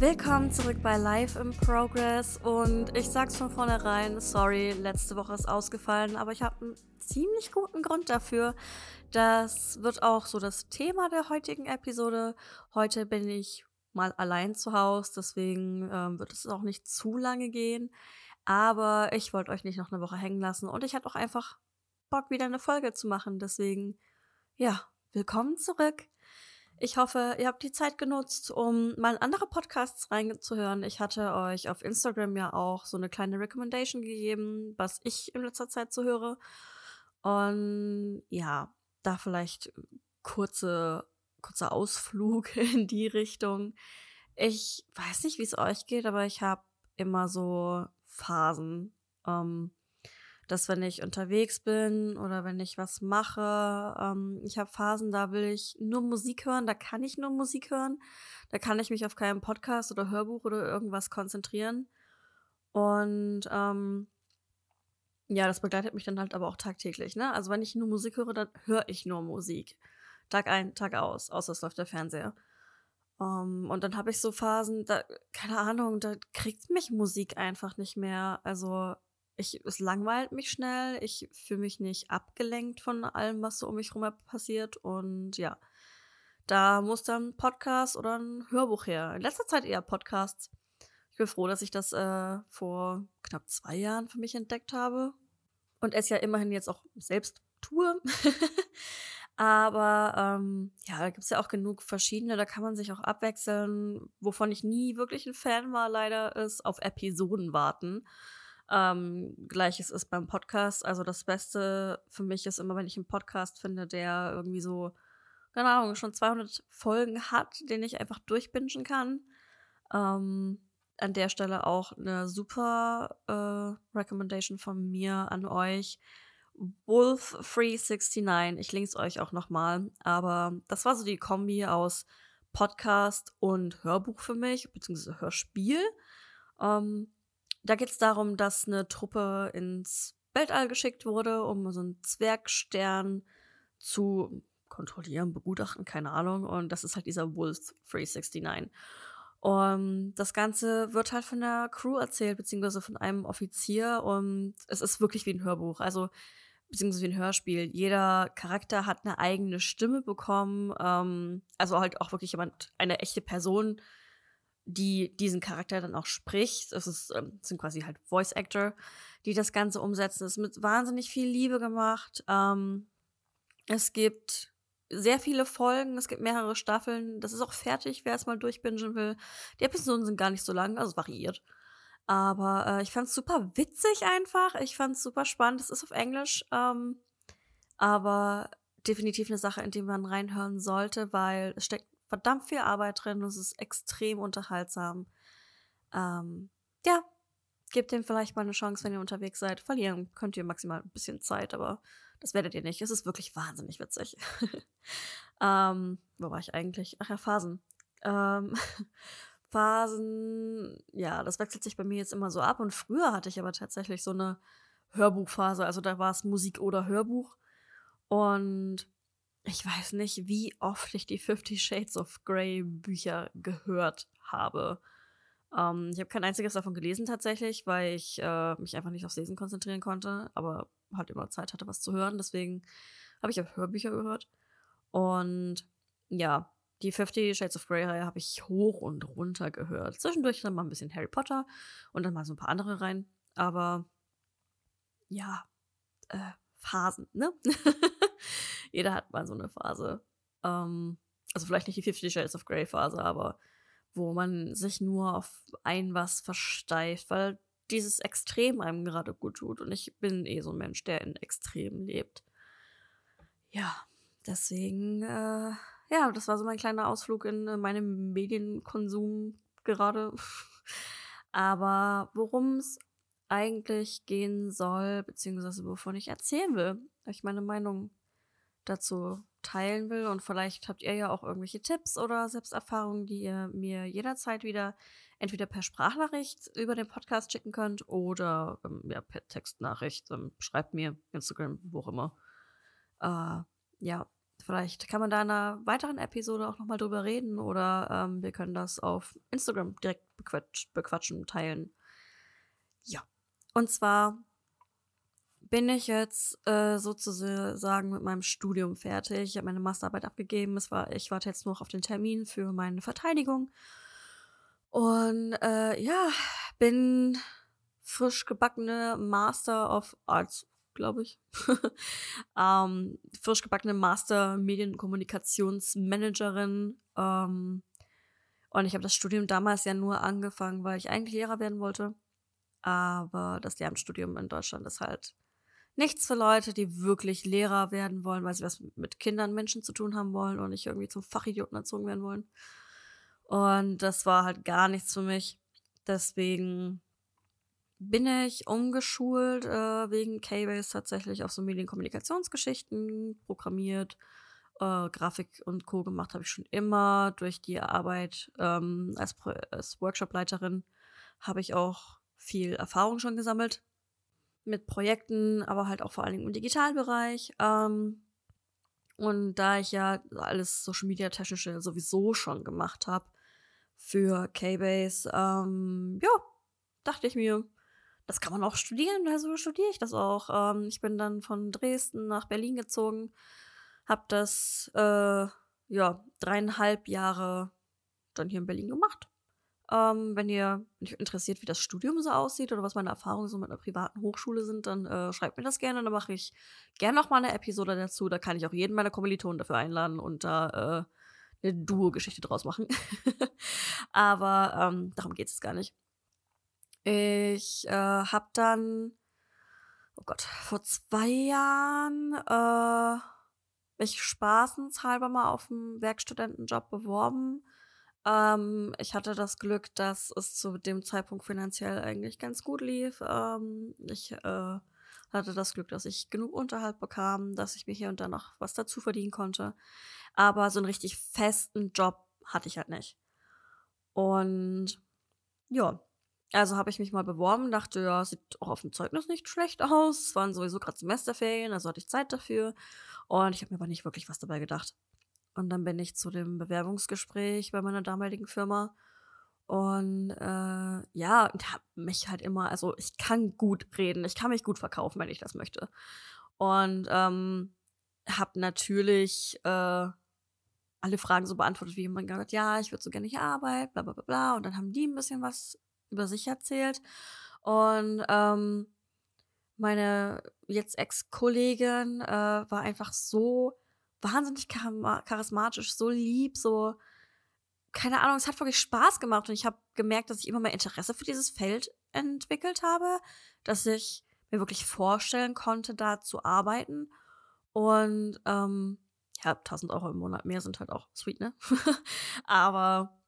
Willkommen zurück bei Live in Progress und ich sag's von vornherein, sorry, letzte Woche ist ausgefallen, aber ich habe einen ziemlich guten Grund dafür. Das wird auch so das Thema der heutigen Episode. Heute bin ich mal allein zu Hause, deswegen ähm, wird es auch nicht zu lange gehen. Aber ich wollte euch nicht noch eine Woche hängen lassen und ich hatte auch einfach Bock, wieder eine Folge zu machen. Deswegen, ja, willkommen zurück. Ich hoffe, ihr habt die Zeit genutzt, um mal andere Podcasts reinzuhören. Ich hatte euch auf Instagram ja auch so eine kleine Recommendation gegeben, was ich in letzter Zeit so höre. Und ja, da vielleicht kurze, kurzer Ausflug in die Richtung. Ich weiß nicht, wie es euch geht, aber ich habe immer so Phasen. Ähm, dass wenn ich unterwegs bin oder wenn ich was mache, ähm, ich habe Phasen, da will ich nur Musik hören, da kann ich nur Musik hören, da kann ich mich auf keinen Podcast oder Hörbuch oder irgendwas konzentrieren. Und ähm, ja, das begleitet mich dann halt aber auch tagtäglich. Ne? Also wenn ich nur Musik höre, dann höre ich nur Musik. Tag ein, Tag aus, außer es läuft der Fernseher. Um, ähm, und dann habe ich so Phasen, da, keine Ahnung, da kriegt mich Musik einfach nicht mehr. Also ich, es langweilt mich schnell, ich fühle mich nicht abgelenkt von allem, was so um mich herum passiert. Und ja, da muss dann ein Podcast oder ein Hörbuch her. In letzter Zeit eher Podcasts. Ich bin froh, dass ich das äh, vor knapp zwei Jahren für mich entdeckt habe. Und es ja immerhin jetzt auch selbst tue. Aber ähm, ja, da gibt es ja auch genug verschiedene, da kann man sich auch abwechseln. Wovon ich nie wirklich ein Fan war, leider, ist auf Episoden warten. Ähm, Gleiches ist beim Podcast. Also das Beste für mich ist immer, wenn ich einen Podcast finde, der irgendwie so, keine Ahnung, schon 200 Folgen hat, den ich einfach durchbingen kann. Ähm, an der Stelle auch eine super äh, Recommendation von mir an euch. Wolf 369. Ich links euch auch nochmal. Aber das war so die Kombi aus Podcast und Hörbuch für mich, beziehungsweise Hörspiel. Ähm, da geht es darum, dass eine Truppe ins Weltall geschickt wurde, um so einen Zwergstern zu kontrollieren, begutachten, keine Ahnung. Und das ist halt dieser Wolf 369. Und das Ganze wird halt von der Crew erzählt, beziehungsweise von einem Offizier. Und es ist wirklich wie ein Hörbuch, also beziehungsweise wie ein Hörspiel. Jeder Charakter hat eine eigene Stimme bekommen. Ähm, also halt auch wirklich jemand, eine echte Person, die diesen Charakter dann auch spricht. Es ist, ähm, sind quasi halt Voice Actor, die das Ganze umsetzen. Es ist mit wahnsinnig viel Liebe gemacht. Ähm, es gibt sehr viele Folgen, es gibt mehrere Staffeln. Das ist auch fertig, wer es mal durchbingen will. Die Episoden sind gar nicht so lang, also variiert. Aber äh, ich fand es super witzig einfach. Ich fand es super spannend. Es ist auf Englisch, ähm, aber definitiv eine Sache, in die man reinhören sollte, weil es steckt verdammt viel Arbeit drin. Es ist extrem unterhaltsam. Ähm, ja, gebt dem vielleicht mal eine Chance, wenn ihr unterwegs seid. Verlieren könnt ihr maximal ein bisschen Zeit, aber das werdet ihr nicht. Es ist wirklich wahnsinnig witzig. ähm, wo war ich eigentlich? Ach ja, Phasen. Ähm, Phasen, ja, das wechselt sich bei mir jetzt immer so ab. Und früher hatte ich aber tatsächlich so eine Hörbuchphase. Also da war es Musik oder Hörbuch. Und ich weiß nicht, wie oft ich die Fifty Shades of Grey Bücher gehört habe. Ähm, ich habe kein einziges davon gelesen tatsächlich, weil ich äh, mich einfach nicht aufs Lesen konzentrieren konnte, aber halt immer Zeit hatte, was zu hören. Deswegen habe ich auch Hörbücher gehört. Und ja, die Fifty Shades of Grey Reihe habe ich hoch und runter gehört. Zwischendurch dann mal ein bisschen Harry Potter und dann mal so ein paar andere rein. Aber ja, äh, Phasen, ne? Jeder hat mal so eine Phase. Ähm, also vielleicht nicht die Fifty Shades of Grey Phase, aber wo man sich nur auf ein was versteift, weil dieses Extrem einem gerade gut tut. Und ich bin eh so ein Mensch, der in Extremen lebt. Ja, deswegen, äh, ja, das war so mein kleiner Ausflug in äh, meinem Medienkonsum gerade. Aber worum es eigentlich gehen soll, beziehungsweise wovon ich erzählen will, ich meine Meinung dazu teilen will. Und vielleicht habt ihr ja auch irgendwelche Tipps oder Selbsterfahrungen, die ihr mir jederzeit wieder entweder per Sprachnachricht über den Podcast schicken könnt oder ähm, ja, per Textnachricht. Ähm, schreibt mir Instagram, wo auch immer. Äh, ja, vielleicht kann man da in einer weiteren Episode auch nochmal drüber reden oder ähm, wir können das auf Instagram direkt bequatsch bequatschen, teilen. Ja. Und zwar bin ich jetzt äh, sozusagen mit meinem Studium fertig. Ich habe meine Masterarbeit abgegeben. Es war, ich warte jetzt noch auf den Termin für meine Verteidigung. Und äh, ja, bin frisch gebackene Master of Arts, glaube ich. ähm, frisch gebackene Master Medienkommunikationsmanagerin. Ähm, und ich habe das Studium damals ja nur angefangen, weil ich eigentlich Lehrer werden wollte. Aber das Lehramtsstudium in Deutschland ist halt nichts für Leute, die wirklich Lehrer werden wollen, weil sie was mit Kindern, Menschen zu tun haben wollen und nicht irgendwie zum Fachidioten erzogen werden wollen. Und das war halt gar nichts für mich. Deswegen bin ich umgeschult äh, wegen K-Base tatsächlich auf so Medienkommunikationsgeschichten programmiert. Äh, Grafik und Co. gemacht habe ich schon immer. Durch die Arbeit ähm, als, als Workshopleiterin habe ich auch viel Erfahrung schon gesammelt mit Projekten, aber halt auch vor allen Dingen im Digitalbereich. Ähm, und da ich ja alles Social Media Technische sowieso schon gemacht habe für K-Base, ähm, ja, dachte ich mir, das kann man auch studieren, also studiere ich das auch. Ähm, ich bin dann von Dresden nach Berlin gezogen, habe das, äh, ja, dreieinhalb Jahre dann hier in Berlin gemacht. Ähm, wenn ihr interessiert, wie das Studium so aussieht oder was meine Erfahrungen so mit einer privaten Hochschule sind, dann äh, schreibt mir das gerne. Dann mache ich gerne noch mal eine Episode dazu. Da kann ich auch jeden meiner Kommilitonen dafür einladen und da äh, eine Duo-Geschichte draus machen. Aber ähm, darum geht es gar nicht. Ich äh, habe dann, oh Gott, vor zwei Jahren äh, mich spaßenshalber mal auf einen Werkstudentenjob beworben ähm, ich hatte das Glück, dass es zu dem Zeitpunkt finanziell eigentlich ganz gut lief. Ähm, ich äh, hatte das Glück, dass ich genug Unterhalt bekam, dass ich mir hier und da noch was dazu verdienen konnte. Aber so einen richtig festen Job hatte ich halt nicht. Und ja, also habe ich mich mal beworben, dachte, ja, sieht auch auf dem Zeugnis nicht schlecht aus. Es waren sowieso gerade Semesterferien, also hatte ich Zeit dafür. Und ich habe mir aber nicht wirklich was dabei gedacht. Und dann bin ich zu dem Bewerbungsgespräch bei meiner damaligen Firma. Und äh, ja, und hab mich halt immer, also ich kann gut reden, ich kann mich gut verkaufen, wenn ich das möchte. Und ähm, habe natürlich äh, alle Fragen so beantwortet, wie jemand gesagt, ja, ich würde so gerne hier arbeiten, bla bla bla bla. Und dann haben die ein bisschen was über sich erzählt. Und ähm, meine jetzt Ex-Kollegin äh, war einfach so wahnsinnig charismatisch, so lieb, so keine Ahnung, es hat wirklich Spaß gemacht und ich habe gemerkt, dass ich immer mehr Interesse für dieses Feld entwickelt habe, dass ich mir wirklich vorstellen konnte, da zu arbeiten und ähm, ja, 1000 Euro im Monat mehr sind halt auch sweet, ne? Aber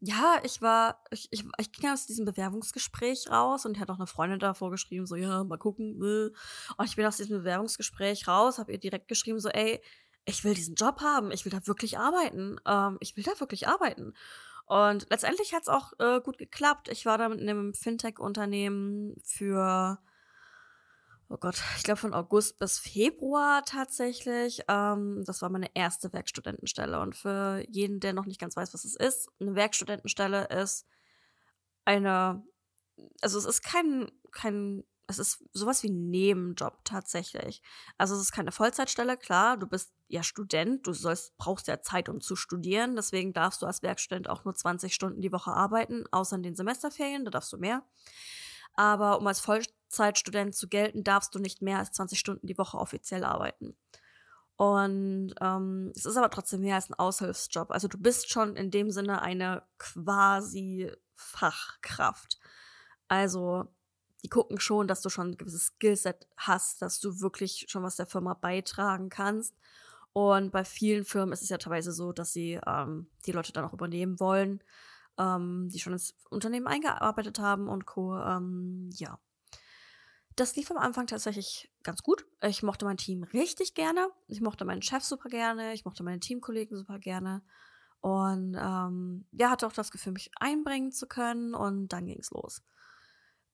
ja, ich war, ich, ich, ich ging aus diesem Bewerbungsgespräch raus und hat auch eine Freundin davor geschrieben, so, ja, mal gucken. Äh. Und ich bin aus diesem Bewerbungsgespräch raus, habe ihr direkt geschrieben, so, ey, ich will diesen Job haben, ich will da wirklich arbeiten, ähm, ich will da wirklich arbeiten. Und letztendlich hat es auch äh, gut geklappt. Ich war da mit einem Fintech-Unternehmen für oh Gott, ich glaube von August bis Februar tatsächlich. Ähm, das war meine erste Werkstudentenstelle. Und für jeden, der noch nicht ganz weiß, was es ist, eine Werkstudentenstelle ist eine, also es ist kein, kein, es ist sowas wie ein Nebenjob tatsächlich. Also es ist keine Vollzeitstelle, klar, du bist ja Student, du sollst, brauchst ja Zeit, um zu studieren, deswegen darfst du als Werkstudent auch nur 20 Stunden die Woche arbeiten, außer in den Semesterferien, da darfst du mehr. Aber um als Vollzeitstudent zu gelten, darfst du nicht mehr als 20 Stunden die Woche offiziell arbeiten. Und ähm, es ist aber trotzdem mehr als ein Aushilfsjob. Also du bist schon in dem Sinne eine quasi Fachkraft. Also die gucken schon, dass du schon ein gewisses Skillset hast, dass du wirklich schon was der Firma beitragen kannst. Und bei vielen Firmen ist es ja teilweise so, dass sie ähm, die Leute dann auch übernehmen wollen ähm, die schon ins Unternehmen eingearbeitet haben und Co. Ähm, ja. Das lief am Anfang tatsächlich ganz gut. Ich mochte mein Team richtig gerne. Ich mochte meinen Chef super gerne. Ich mochte meine Teamkollegen super gerne. Und ähm, ja, hatte auch das Gefühl, mich einbringen zu können. Und dann ging es los.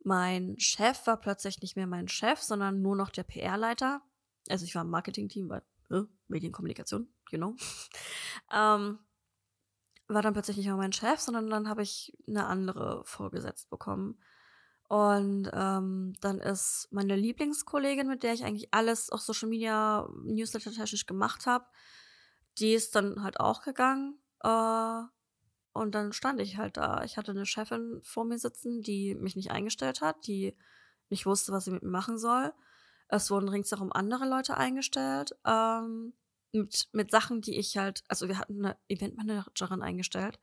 Mein Chef war plötzlich nicht mehr mein Chef, sondern nur noch der PR-Leiter. Also ich war im Marketing-Team, weil äh, Medienkommunikation, you know. ähm, war dann plötzlich nicht mehr mein Chef, sondern dann habe ich eine andere vorgesetzt bekommen. Und ähm, dann ist meine Lieblingskollegin, mit der ich eigentlich alles auf Social Media Newsletter technisch gemacht habe, die ist dann halt auch gegangen. Äh, und dann stand ich halt da. Ich hatte eine Chefin vor mir sitzen, die mich nicht eingestellt hat, die nicht wusste, was sie mit mir machen soll. Es wurden ringsherum andere Leute eingestellt. Ähm, mit, mit Sachen, die ich halt, also wir hatten eine Eventmanagerin eingestellt,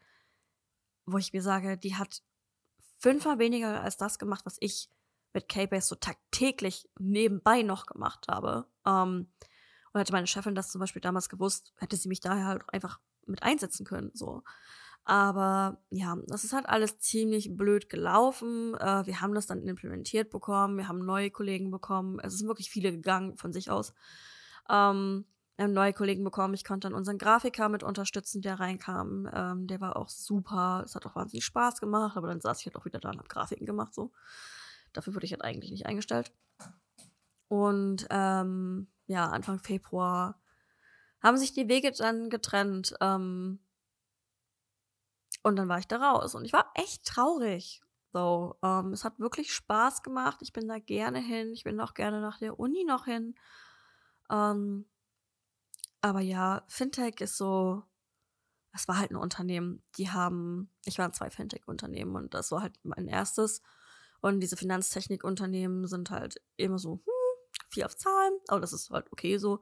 wo ich mir sage, die hat fünfmal weniger als das gemacht, was ich mit K-Base so tagtäglich nebenbei noch gemacht habe. Ähm, und hätte meine Chefin das zum Beispiel damals gewusst, hätte sie mich daher halt einfach mit einsetzen können. So. Aber ja, das ist halt alles ziemlich blöd gelaufen. Äh, wir haben das dann implementiert bekommen, wir haben neue Kollegen bekommen. Es sind wirklich viele gegangen von sich aus. Ähm, wir haben neue Kollegen bekommen. Ich konnte dann unseren Grafiker mit unterstützen, der reinkam. Ähm, der war auch super. Es hat auch wahnsinnig Spaß gemacht, aber dann saß ich halt auch wieder da und habe Grafiken gemacht. So. Dafür wurde ich halt eigentlich nicht eingestellt. Und ähm, ja, Anfang Februar haben sich die Wege dann getrennt. Ähm, und dann war ich da raus. Und ich war echt traurig. So, ähm, es hat wirklich Spaß gemacht. Ich bin da gerne hin. Ich bin auch gerne nach der Uni noch hin. Ähm, aber ja, Fintech ist so, es war halt ein Unternehmen. Die haben, ich war in zwei Fintech-Unternehmen und das war halt mein erstes. Und diese Finanztechnik-Unternehmen sind halt immer so, hm, viel auf Zahlen, aber das ist halt okay so.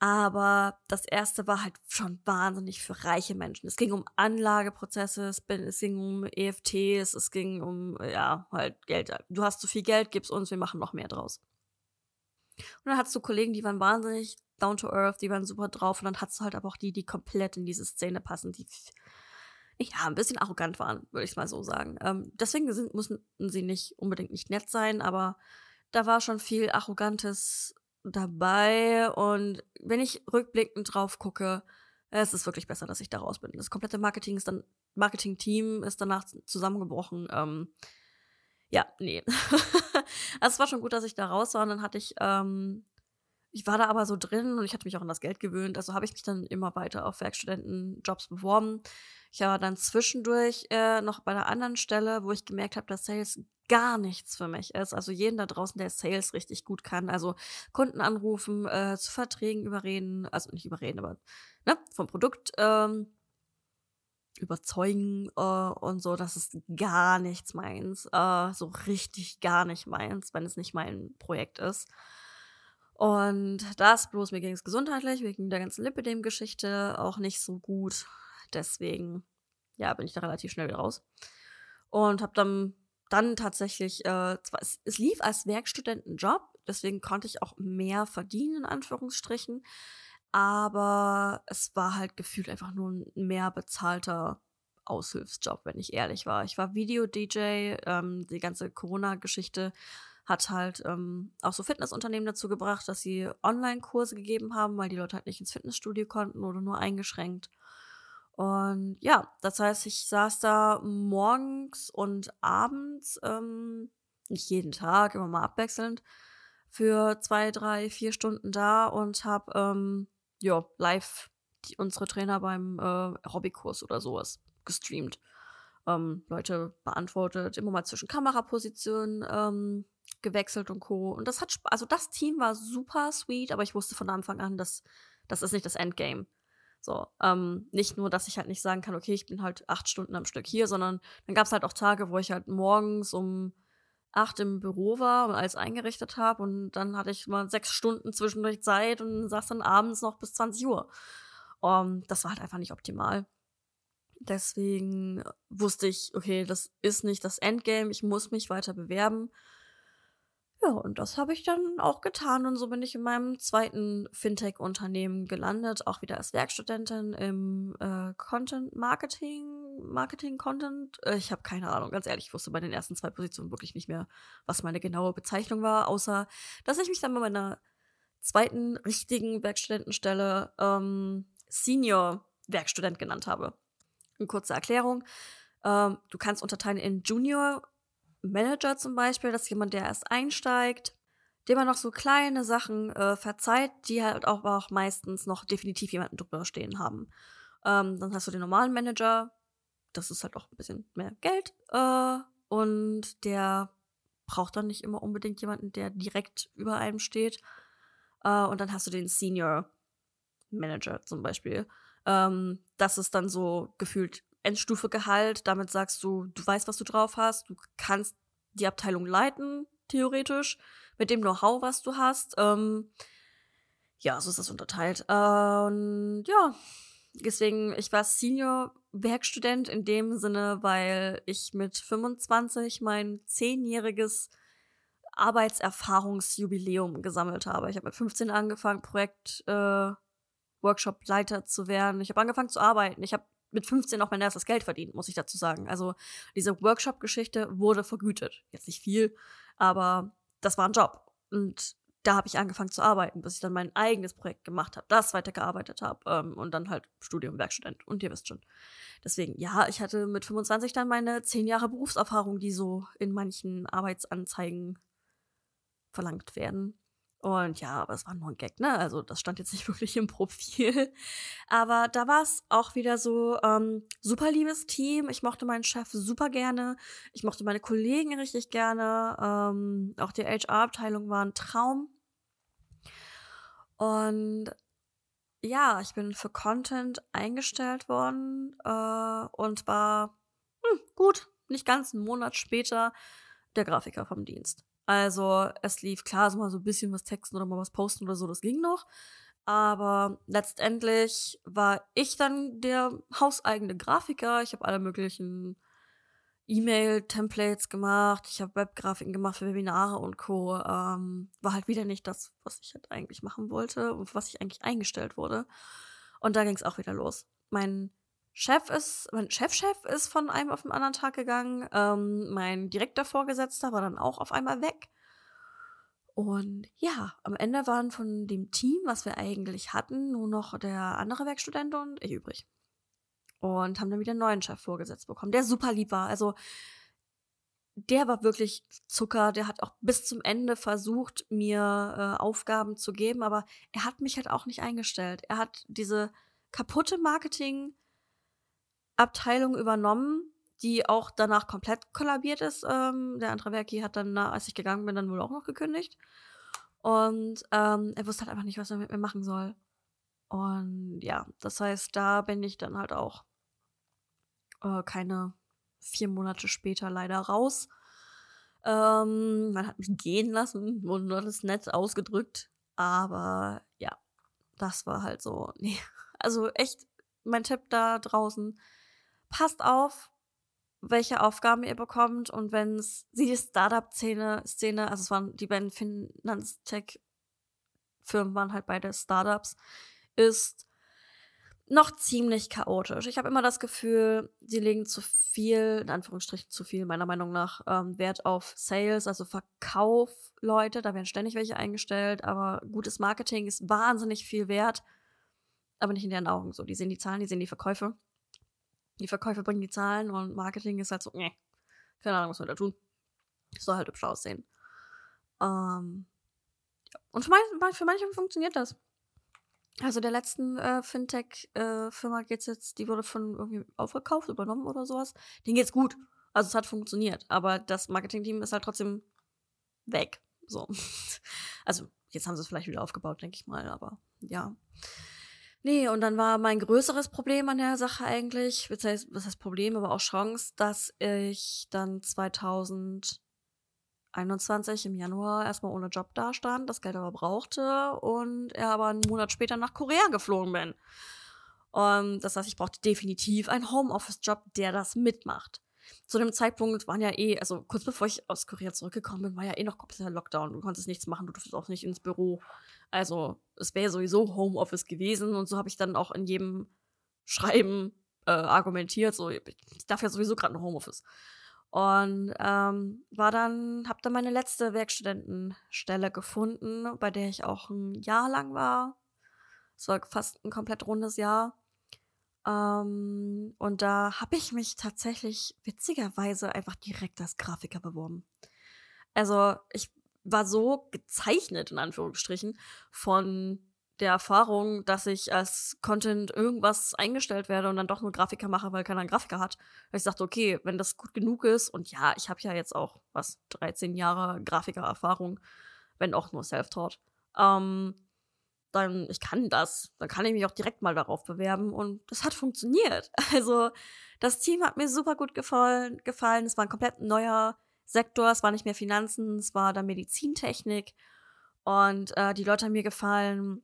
Aber das erste war halt schon wahnsinnig für reiche Menschen. Es ging um Anlageprozesse, es ging um EFTs, es ging um, ja, halt Geld. Du hast zu viel Geld, gib's uns, wir machen noch mehr draus. Und dann hattest du Kollegen, die waren wahnsinnig down to earth, die waren super drauf. Und dann hattest du halt aber auch die, die komplett in diese Szene passen, die ja, ein bisschen arrogant waren, würde ich mal so sagen. Ähm, deswegen sind, mussten sie nicht unbedingt nicht nett sein, aber da war schon viel Arrogantes dabei. Und wenn ich rückblickend drauf gucke, es ist wirklich besser, dass ich da raus bin. Das komplette Marketing ist dann, Marketing-Team ist danach zusammengebrochen. Ähm, ja, nee. also es war schon gut, dass ich da raus war. Und dann hatte ich ähm, ich war da aber so drin und ich hatte mich auch an das Geld gewöhnt. Also habe ich mich dann immer weiter auf Werkstudentenjobs beworben. Ich war dann zwischendurch äh, noch bei einer anderen Stelle, wo ich gemerkt habe, dass Sales gar nichts für mich ist. Also jeden da draußen, der Sales richtig gut kann. Also Kunden anrufen, äh, zu Verträgen überreden, also nicht überreden, aber ne, vom Produkt ähm, überzeugen äh, und so. Das ist gar nichts meins. Äh, so richtig gar nicht meins, wenn es nicht mein Projekt ist. Und das bloß mir ging es gesundheitlich, wegen der ganzen Lipidem-Geschichte auch nicht so gut. Deswegen, ja, bin ich da relativ schnell wieder raus. Und habe dann, dann tatsächlich, äh, es, es lief als Werkstudentenjob, deswegen konnte ich auch mehr verdienen, in Anführungsstrichen. Aber es war halt gefühlt einfach nur ein mehr bezahlter Aushilfsjob, wenn ich ehrlich war. Ich war Video-DJ, ähm, die ganze Corona-Geschichte hat halt ähm, auch so Fitnessunternehmen dazu gebracht, dass sie Online-Kurse gegeben haben, weil die Leute halt nicht ins Fitnessstudio konnten oder nur eingeschränkt. Und ja, das heißt, ich saß da morgens und abends, ähm, nicht jeden Tag, immer mal abwechselnd, für zwei, drei, vier Stunden da und habe ähm, ja, live die, unsere Trainer beim äh, Hobbykurs oder sowas gestreamt. Ähm, Leute beantwortet, immer mal zwischen Kamerapositionen ähm, gewechselt und Co. Und das hat, also das Team war super sweet, aber ich wusste von Anfang an, dass das ist nicht das Endgame. So, ähm, nicht nur, dass ich halt nicht sagen kann, okay, ich bin halt acht Stunden am Stück hier, sondern dann gab es halt auch Tage, wo ich halt morgens um acht im Büro war und alles eingerichtet habe und dann hatte ich mal sechs Stunden zwischendurch Zeit und saß dann abends noch bis 20 Uhr. Um, das war halt einfach nicht optimal. Deswegen wusste ich, okay, das ist nicht das Endgame, ich muss mich weiter bewerben. Ja, und das habe ich dann auch getan und so bin ich in meinem zweiten Fintech-Unternehmen gelandet, auch wieder als Werkstudentin im äh, Content Marketing, Marketing Content. Äh, ich habe keine Ahnung, ganz ehrlich, ich wusste bei den ersten zwei Positionen wirklich nicht mehr, was meine genaue Bezeichnung war, außer dass ich mich dann bei meiner zweiten richtigen Werkstudentenstelle ähm, Senior Werkstudent genannt habe. Eine kurze Erklärung. Ähm, du kannst unterteilen in Junior Manager zum Beispiel, das ist jemand, der erst einsteigt, dem man noch so kleine Sachen äh, verzeiht, die halt auch, auch meistens noch definitiv jemanden drüber stehen haben. Ähm, dann hast du den normalen Manager, das ist halt auch ein bisschen mehr Geld. Äh, und der braucht dann nicht immer unbedingt jemanden, der direkt über einem steht. Äh, und dann hast du den Senior Manager zum Beispiel. Ähm, das ist dann so gefühlt Endstufe Gehalt. Damit sagst du, du weißt, was du drauf hast. Du kannst die Abteilung leiten, theoretisch, mit dem Know-how, was du hast. Ähm, ja, so ist das unterteilt. Und ja, deswegen, ich war Senior Werkstudent in dem Sinne, weil ich mit 25 mein zehnjähriges Arbeitserfahrungsjubiläum gesammelt habe. Ich habe mit 15 angefangen, Projekt äh, Workshop-Leiter zu werden. Ich habe angefangen zu arbeiten. Ich habe mit 15 auch mein erstes Geld verdient, muss ich dazu sagen. Also diese Workshop-Geschichte wurde vergütet. Jetzt nicht viel, aber das war ein Job. Und da habe ich angefangen zu arbeiten, bis ich dann mein eigenes Projekt gemacht habe, das weitergearbeitet habe ähm, und dann halt Studium, Werkstudent. Und ihr wisst schon. Deswegen, ja, ich hatte mit 25 dann meine zehn Jahre Berufserfahrung, die so in manchen Arbeitsanzeigen verlangt werden. Und ja, aber es war nur ein Gag, ne? Also das stand jetzt nicht wirklich im Profil. Aber da war es auch wieder so ähm, super liebes Team. Ich mochte meinen Chef super gerne. Ich mochte meine Kollegen richtig gerne. Ähm, auch die HR-Abteilung war ein Traum. Und ja, ich bin für Content eingestellt worden äh, und war hm, gut, nicht ganz einen Monat später der Grafiker vom Dienst. Also es lief klar, so mal so ein bisschen was texten oder mal was posten oder so, das ging noch. Aber letztendlich war ich dann der hauseigene Grafiker. Ich habe alle möglichen E-Mail-Templates gemacht. Ich habe Webgrafiken gemacht für Webinare und Co. Ähm, war halt wieder nicht das, was ich halt eigentlich machen wollte und was ich eigentlich eingestellt wurde. Und da ging es auch wieder los. Mein Chef ist, mein Chefchef -Chef ist von einem auf den anderen Tag gegangen. Ähm, mein direkter Vorgesetzter war dann auch auf einmal weg. Und ja, am Ende waren von dem Team, was wir eigentlich hatten, nur noch der andere Werkstudent und ich übrig. Und haben dann wieder einen neuen Chef vorgesetzt bekommen, der super lieb war. Also der war wirklich Zucker, der hat auch bis zum Ende versucht, mir äh, Aufgaben zu geben, aber er hat mich halt auch nicht eingestellt. Er hat diese kaputte Marketing- Abteilung übernommen, die auch danach komplett kollabiert ist. Ähm, der andere Werki hat dann, als ich gegangen bin, dann wohl auch noch gekündigt. Und ähm, er wusste halt einfach nicht, was er mit mir machen soll. Und ja, das heißt, da bin ich dann halt auch äh, keine vier Monate später leider raus. Ähm, man hat mich gehen lassen und das nett ausgedrückt. Aber ja, das war halt so. Nee. Also echt, mein Tipp da draußen passt auf, welche Aufgaben ihr bekommt und wenn es die Startup-Szene, Szene, also es waren die beiden Finanztech-Firmen waren halt beide Startups, ist noch ziemlich chaotisch. Ich habe immer das Gefühl, sie legen zu viel, in Anführungsstrichen zu viel, meiner Meinung nach, ähm, Wert auf Sales, also Verkauf, Leute. Da werden ständig welche eingestellt, aber gutes Marketing ist wahnsinnig viel wert, aber nicht in deren Augen so. Die sehen die Zahlen, die sehen die Verkäufe die Verkäufer bringen die Zahlen und Marketing ist halt so, nee, keine Ahnung, was wir da tun. soll halt hübsch aussehen. Ähm, und für, mein, für manche funktioniert das. Also der letzten äh, Fintech-Firma äh, geht's jetzt, die wurde von irgendwie aufgekauft, übernommen oder sowas. Denen geht's gut. Also es hat funktioniert. Aber das Marketing-Team ist halt trotzdem weg. So. Also, jetzt haben sie es vielleicht wieder aufgebaut, denke ich mal, aber ja. Nee, und dann war mein größeres Problem an der Sache eigentlich, was heißt, Problem, aber auch Chance, dass ich dann 2021 im Januar erstmal ohne Job dastand, das Geld aber brauchte und er aber einen Monat später nach Korea geflogen bin. Und das heißt, ich brauchte definitiv einen Homeoffice-Job, der das mitmacht. Zu dem Zeitpunkt waren ja eh, also kurz bevor ich aus Korea zurückgekommen bin, war ja eh noch kompletter Lockdown. Du konntest nichts machen, du durftest auch nicht ins Büro. Also es wäre sowieso Homeoffice gewesen und so habe ich dann auch in jedem Schreiben äh, argumentiert, so ich darf ja sowieso gerade ein Homeoffice. Und ähm, war dann, habe dann meine letzte Werkstudentenstelle gefunden, bei der ich auch ein Jahr lang war. Es war fast ein komplett rundes Jahr. Ähm, und da habe ich mich tatsächlich witzigerweise einfach direkt als Grafiker beworben. Also ich war so gezeichnet, in Anführungsstrichen, von der Erfahrung, dass ich als Content irgendwas eingestellt werde und dann doch nur Grafiker mache, weil keiner einen Grafiker hat. Ich dachte, okay, wenn das gut genug ist, und ja, ich habe ja jetzt auch, was, 13 Jahre Grafikererfahrung, wenn auch nur Self-Taught, ähm, dann, ich kann das. Dann kann ich mich auch direkt mal darauf bewerben und das hat funktioniert. Also, das Team hat mir super gut gefallen. Es war ein komplett neuer Sektor. Es war nicht mehr Finanzen, es war dann Medizintechnik. Und äh, die Leute haben mir gefallen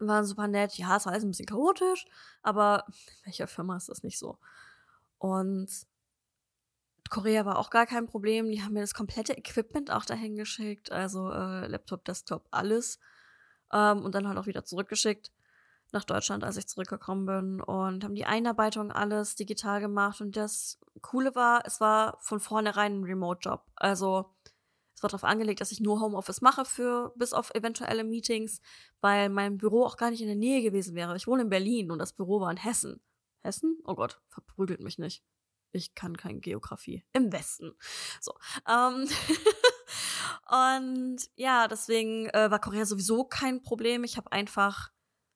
waren super nett. Ja, es war alles ein bisschen chaotisch, aber in welcher Firma ist das nicht so? Und Korea war auch gar kein Problem. Die haben mir das komplette Equipment auch dahin geschickt. Also äh, Laptop, Desktop, alles. Ähm, und dann halt auch wieder zurückgeschickt nach Deutschland, als ich zurückgekommen bin. Und haben die Einarbeitung alles digital gemacht. Und das Coole war, es war von vornherein ein Remote-Job. Also es war darauf angelegt, dass ich nur Homeoffice mache für bis auf eventuelle Meetings, weil mein Büro auch gar nicht in der Nähe gewesen wäre. Ich wohne in Berlin und das Büro war in Hessen. Hessen? Oh Gott, verprügelt mich nicht. Ich kann kein Geografie. Im Westen. So. Ähm und ja, deswegen äh, war Korea sowieso kein Problem. Ich habe einfach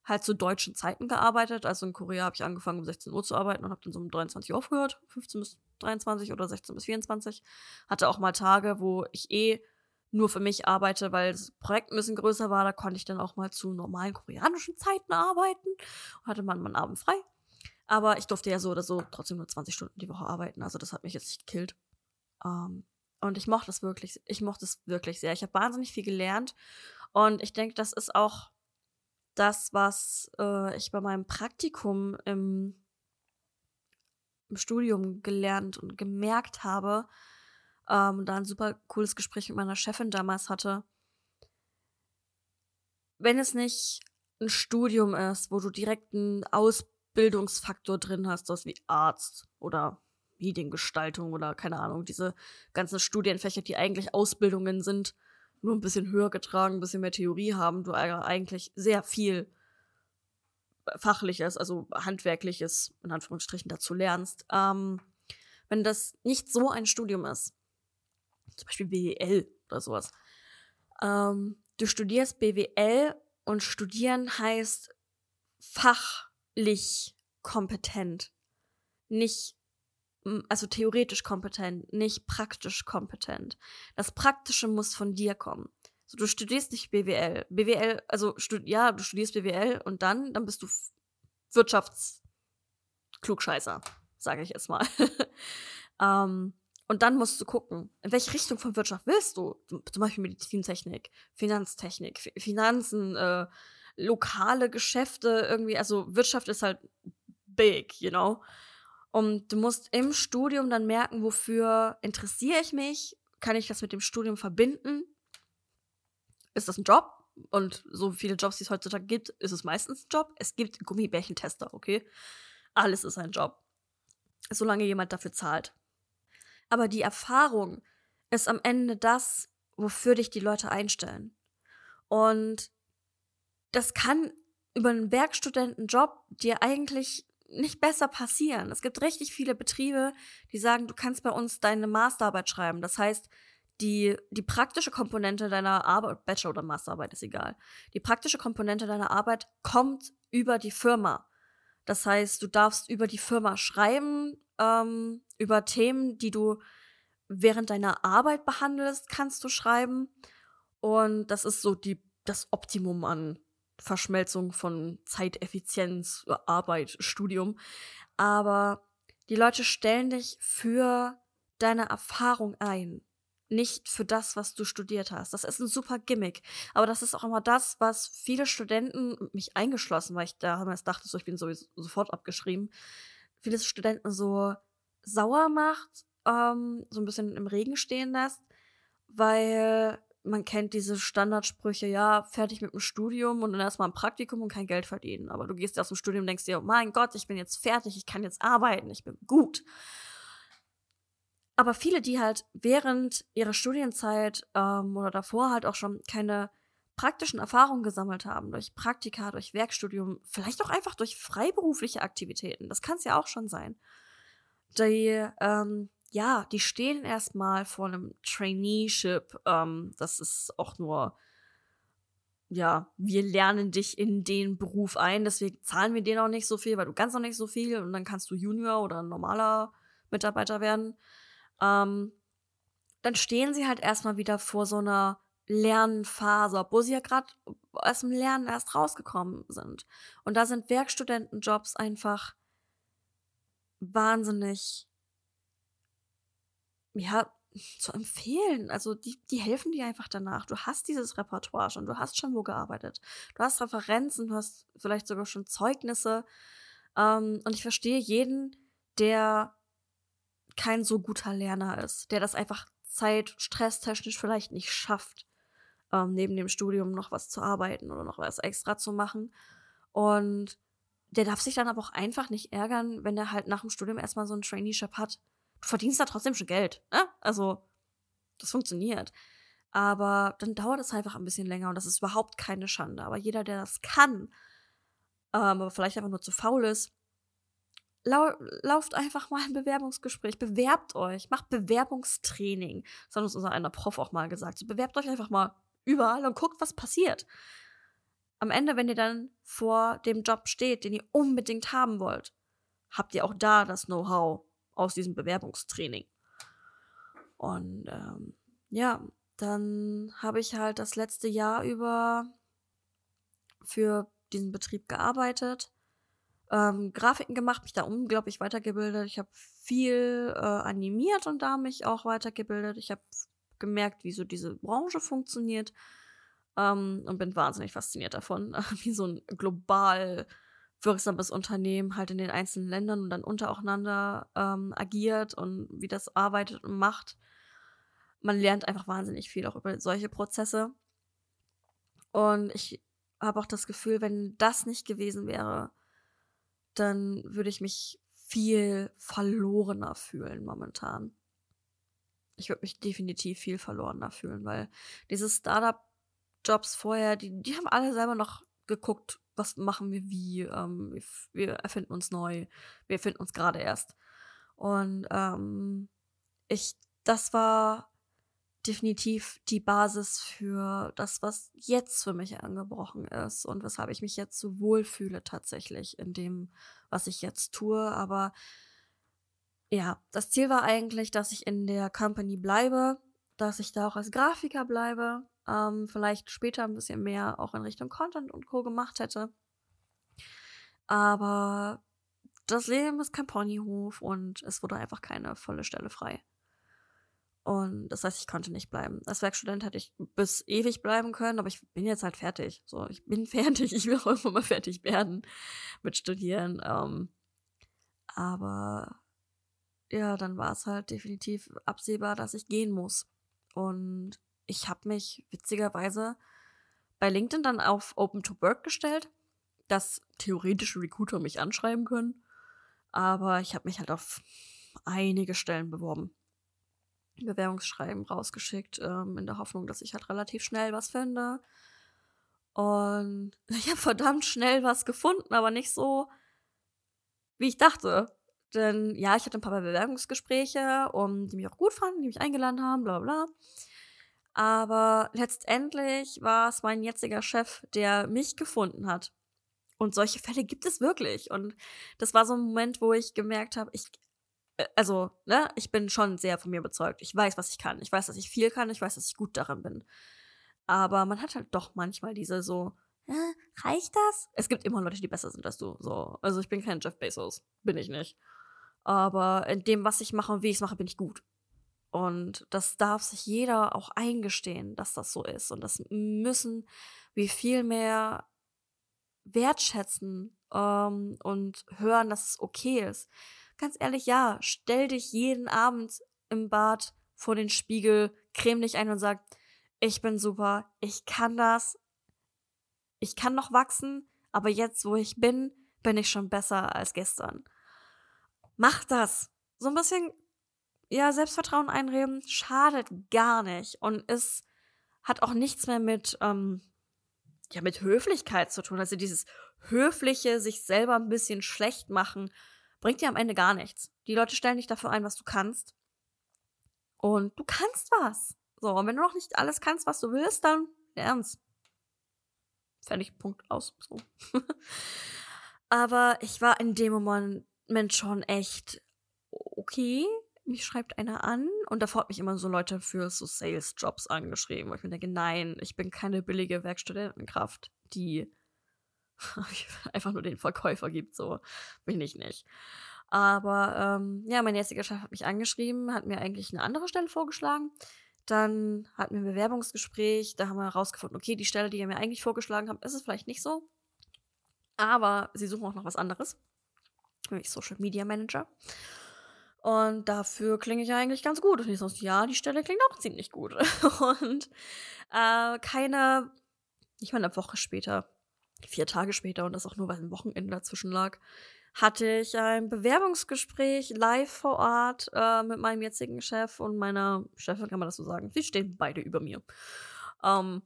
halt zu deutschen Zeiten gearbeitet. Also in Korea habe ich angefangen um 16 Uhr zu arbeiten und habe dann so um 23 Uhr aufgehört. 15 bis 23 oder 16 bis 24. Hatte auch mal Tage, wo ich eh nur für mich arbeite, weil das Projekt ein bisschen größer war. Da konnte ich dann auch mal zu normalen koreanischen Zeiten arbeiten. Hatte man meinen Abend frei. Aber ich durfte ja so oder so trotzdem nur 20 Stunden die Woche arbeiten. Also das hat mich jetzt nicht gekillt. Ähm, und ich mochte es wirklich, ich mochte es wirklich sehr. Ich habe wahnsinnig viel gelernt. Und ich denke, das ist auch das, was äh, ich bei meinem Praktikum im im Studium gelernt und gemerkt habe, ähm, da ein super cooles Gespräch mit meiner Chefin damals hatte. Wenn es nicht ein Studium ist, wo du direkt einen Ausbildungsfaktor drin hast, das wie Arzt oder Mediengestaltung oder keine Ahnung, diese ganzen Studienfächer, die eigentlich Ausbildungen sind, nur ein bisschen höher getragen, ein bisschen mehr Theorie haben, du eigentlich sehr viel Fachliches, also Handwerkliches, in Anführungsstrichen, dazu lernst. Ähm, wenn das nicht so ein Studium ist, zum Beispiel BWL oder sowas, ähm, du studierst BWL und studieren heißt fachlich kompetent, nicht also theoretisch kompetent, nicht praktisch kompetent. Das Praktische muss von dir kommen. So, du studierst nicht BWL. BWL, also ja, du studierst BWL und dann, dann bist du Wirtschaftsklugscheißer, sage ich jetzt mal. ähm, und dann musst du gucken, in welche Richtung von Wirtschaft willst du? Zum Beispiel Medizintechnik, Finanztechnik, Finanzen, äh, lokale Geschäfte, irgendwie, also Wirtschaft ist halt big, you know? Und du musst im Studium dann merken, wofür interessiere ich mich? Kann ich das mit dem Studium verbinden? ist das ein Job. Und so viele Jobs, die es heutzutage gibt, ist es meistens ein Job. Es gibt Gummibärchentester, okay? Alles ist ein Job. Solange jemand dafür zahlt. Aber die Erfahrung ist am Ende das, wofür dich die Leute einstellen. Und das kann über einen Werkstudentenjob dir eigentlich nicht besser passieren. Es gibt richtig viele Betriebe, die sagen, du kannst bei uns deine Masterarbeit schreiben. Das heißt, die, die praktische Komponente deiner Arbeit, Bachelor- oder Masterarbeit ist egal, die praktische Komponente deiner Arbeit kommt über die Firma. Das heißt, du darfst über die Firma schreiben, ähm, über Themen, die du während deiner Arbeit behandelst, kannst du schreiben. Und das ist so die, das Optimum an Verschmelzung von Zeiteffizienz, Arbeit, Studium. Aber die Leute stellen dich für deine Erfahrung ein nicht für das, was du studiert hast. Das ist ein super Gimmick. Aber das ist auch immer das, was viele Studenten, mich eingeschlossen, weil ich damals dachte, so, ich bin sowieso sofort abgeschrieben, viele Studenten so sauer macht, ähm, so ein bisschen im Regen stehen lässt, weil man kennt diese Standardsprüche, ja, fertig mit dem Studium und dann erstmal ein Praktikum und kein Geld verdienen. Aber du gehst aus dem Studium und denkst dir, oh mein Gott, ich bin jetzt fertig, ich kann jetzt arbeiten, ich bin gut. Aber viele, die halt während ihrer Studienzeit ähm, oder davor halt auch schon keine praktischen Erfahrungen gesammelt haben, durch Praktika, durch Werkstudium, vielleicht auch einfach durch freiberufliche Aktivitäten, das kann es ja auch schon sein, die ähm, ja, die stehen erstmal vor einem Traineeship. Ähm, das ist auch nur, ja, wir lernen dich in den Beruf ein, deswegen zahlen wir dir noch nicht so viel, weil du kannst noch nicht so viel und dann kannst du Junior oder normaler Mitarbeiter werden. Ähm, dann stehen sie halt erstmal wieder vor so einer Lernphase, obwohl sie ja gerade aus dem Lernen erst rausgekommen sind. Und da sind Werkstudentenjobs einfach wahnsinnig, ja, zu empfehlen. Also die, die helfen dir einfach danach. Du hast dieses Repertoire schon, du hast schon wo gearbeitet. Du hast Referenzen, du hast vielleicht sogar schon Zeugnisse. Ähm, und ich verstehe jeden, der kein so guter Lerner ist, der das einfach Zeit, stresstechnisch vielleicht nicht schafft, ähm, neben dem Studium noch was zu arbeiten oder noch was extra zu machen. Und der darf sich dann aber auch einfach nicht ärgern, wenn er halt nach dem Studium erstmal so ein Traineeship hat. Verdienst da trotzdem schon Geld, ne? Also, das funktioniert. Aber dann dauert es einfach ein bisschen länger und das ist überhaupt keine Schande. Aber jeder, der das kann, ähm, aber vielleicht einfach nur zu faul ist, lau lauft einfach mal ein Bewerbungsgespräch, bewerbt euch, macht Bewerbungstraining. Das hat uns unser einer Prof auch mal gesagt. So, bewerbt euch einfach mal überall und guckt, was passiert. Am Ende, wenn ihr dann vor dem Job steht, den ihr unbedingt haben wollt, habt ihr auch da das Know-how aus diesem Bewerbungstraining. Und ähm, ja, dann habe ich halt das letzte Jahr über für diesen Betrieb gearbeitet, ähm, Grafiken gemacht, mich da unglaublich weitergebildet. Ich habe viel äh, animiert und da mich auch weitergebildet. Ich habe gemerkt, wie so diese Branche funktioniert ähm, und bin wahnsinnig fasziniert davon, wie so ein global wirksames Unternehmen halt in den einzelnen Ländern und dann untereinander ähm, agiert und wie das arbeitet und macht. Man lernt einfach wahnsinnig viel auch über solche Prozesse. Und ich habe auch das Gefühl, wenn das nicht gewesen wäre, dann würde ich mich viel verlorener fühlen momentan ich würde mich definitiv viel verlorener fühlen, weil diese Startup-Jobs vorher, die, die haben alle selber noch geguckt, was machen wir wie, ähm, wir erfinden uns neu, wir erfinden uns gerade erst. Und ähm, ich, das war definitiv die Basis für das, was jetzt für mich angebrochen ist und weshalb ich mich jetzt so wohlfühle tatsächlich in dem, was ich jetzt tue. Aber ja, das Ziel war eigentlich, dass ich in der Company bleibe, dass ich da auch als Grafiker bleibe, ähm, vielleicht später ein bisschen mehr auch in Richtung Content und Co. gemacht hätte. Aber das Leben ist kein Ponyhof und es wurde einfach keine volle Stelle frei. Und das heißt, ich konnte nicht bleiben. Als Werkstudent hätte ich bis ewig bleiben können, aber ich bin jetzt halt fertig. So, ich bin fertig. Ich will auch irgendwann mal fertig werden mit Studieren. Ähm, aber ja, dann war es halt definitiv absehbar, dass ich gehen muss. Und ich habe mich witzigerweise bei LinkedIn dann auf Open to Work gestellt, dass theoretische Recruiter mich anschreiben können. Aber ich habe mich halt auf einige Stellen beworben. Bewerbungsschreiben rausgeschickt, ähm, in der Hoffnung, dass ich halt relativ schnell was finde. Und ich habe verdammt schnell was gefunden, aber nicht so, wie ich dachte. Denn ja, ich hatte ein paar Bewerbungsgespräche, um, die mich auch gut fanden, die mich eingeladen haben, bla bla. Aber letztendlich war es mein jetziger Chef, der mich gefunden hat. Und solche Fälle gibt es wirklich. Und das war so ein Moment, wo ich gemerkt habe, ich, äh, also, ne, ich bin schon sehr von mir überzeugt. Ich weiß, was ich kann. Ich weiß, dass ich viel kann. Ich weiß, dass ich gut darin bin. Aber man hat halt doch manchmal diese so, äh, reicht das? Es gibt immer Leute, die besser sind als du. So. Also ich bin kein Jeff Bezos. Bin ich nicht. Aber in dem, was ich mache und wie ich es mache, bin ich gut. Und das darf sich jeder auch eingestehen, dass das so ist. Und das müssen wir viel mehr wertschätzen ähm, und hören, dass es okay ist. Ganz ehrlich, ja, stell dich jeden Abend im Bad vor den Spiegel, creme dich ein und sag, ich bin super, ich kann das, ich kann noch wachsen, aber jetzt, wo ich bin, bin ich schon besser als gestern. Macht das. So ein bisschen, ja, Selbstvertrauen einreden schadet gar nicht. Und es hat auch nichts mehr mit, ähm, ja, mit Höflichkeit zu tun. Also dieses höfliche, sich selber ein bisschen schlecht machen, bringt dir am Ende gar nichts. Die Leute stellen dich dafür ein, was du kannst. Und du kannst was. So, und wenn du noch nicht alles kannst, was du willst, dann ernst. Fertig, Punkt, aus. So. Aber ich war in dem Moment schon echt okay. Mich schreibt einer an und davor hat mich immer so Leute für so Sales-Jobs angeschrieben, wo ich mir denke, nein, ich bin keine billige Werkstudentenkraft, die einfach nur den Verkäufer gibt, so bin ich nicht. Aber ähm, ja, mein jetziger Chef hat mich angeschrieben, hat mir eigentlich eine andere Stelle vorgeschlagen. Dann hatten wir ein Bewerbungsgespräch, da haben wir herausgefunden, okay, die Stelle, die er mir eigentlich vorgeschlagen hat, ist es vielleicht nicht so. Aber sie suchen auch noch was anderes, nämlich Social Media Manager. Und dafür klinge ich eigentlich ganz gut. Und ich so, ja, die Stelle klingt auch ziemlich gut. Und äh, keine, nicht mal eine Woche später, vier Tage später, und das auch nur, weil ein Wochenende dazwischen lag, hatte ich ein Bewerbungsgespräch live vor Ort äh, mit meinem jetzigen Chef und meiner Chefin, kann man das so sagen. Sie stehen beide über mir. Ähm,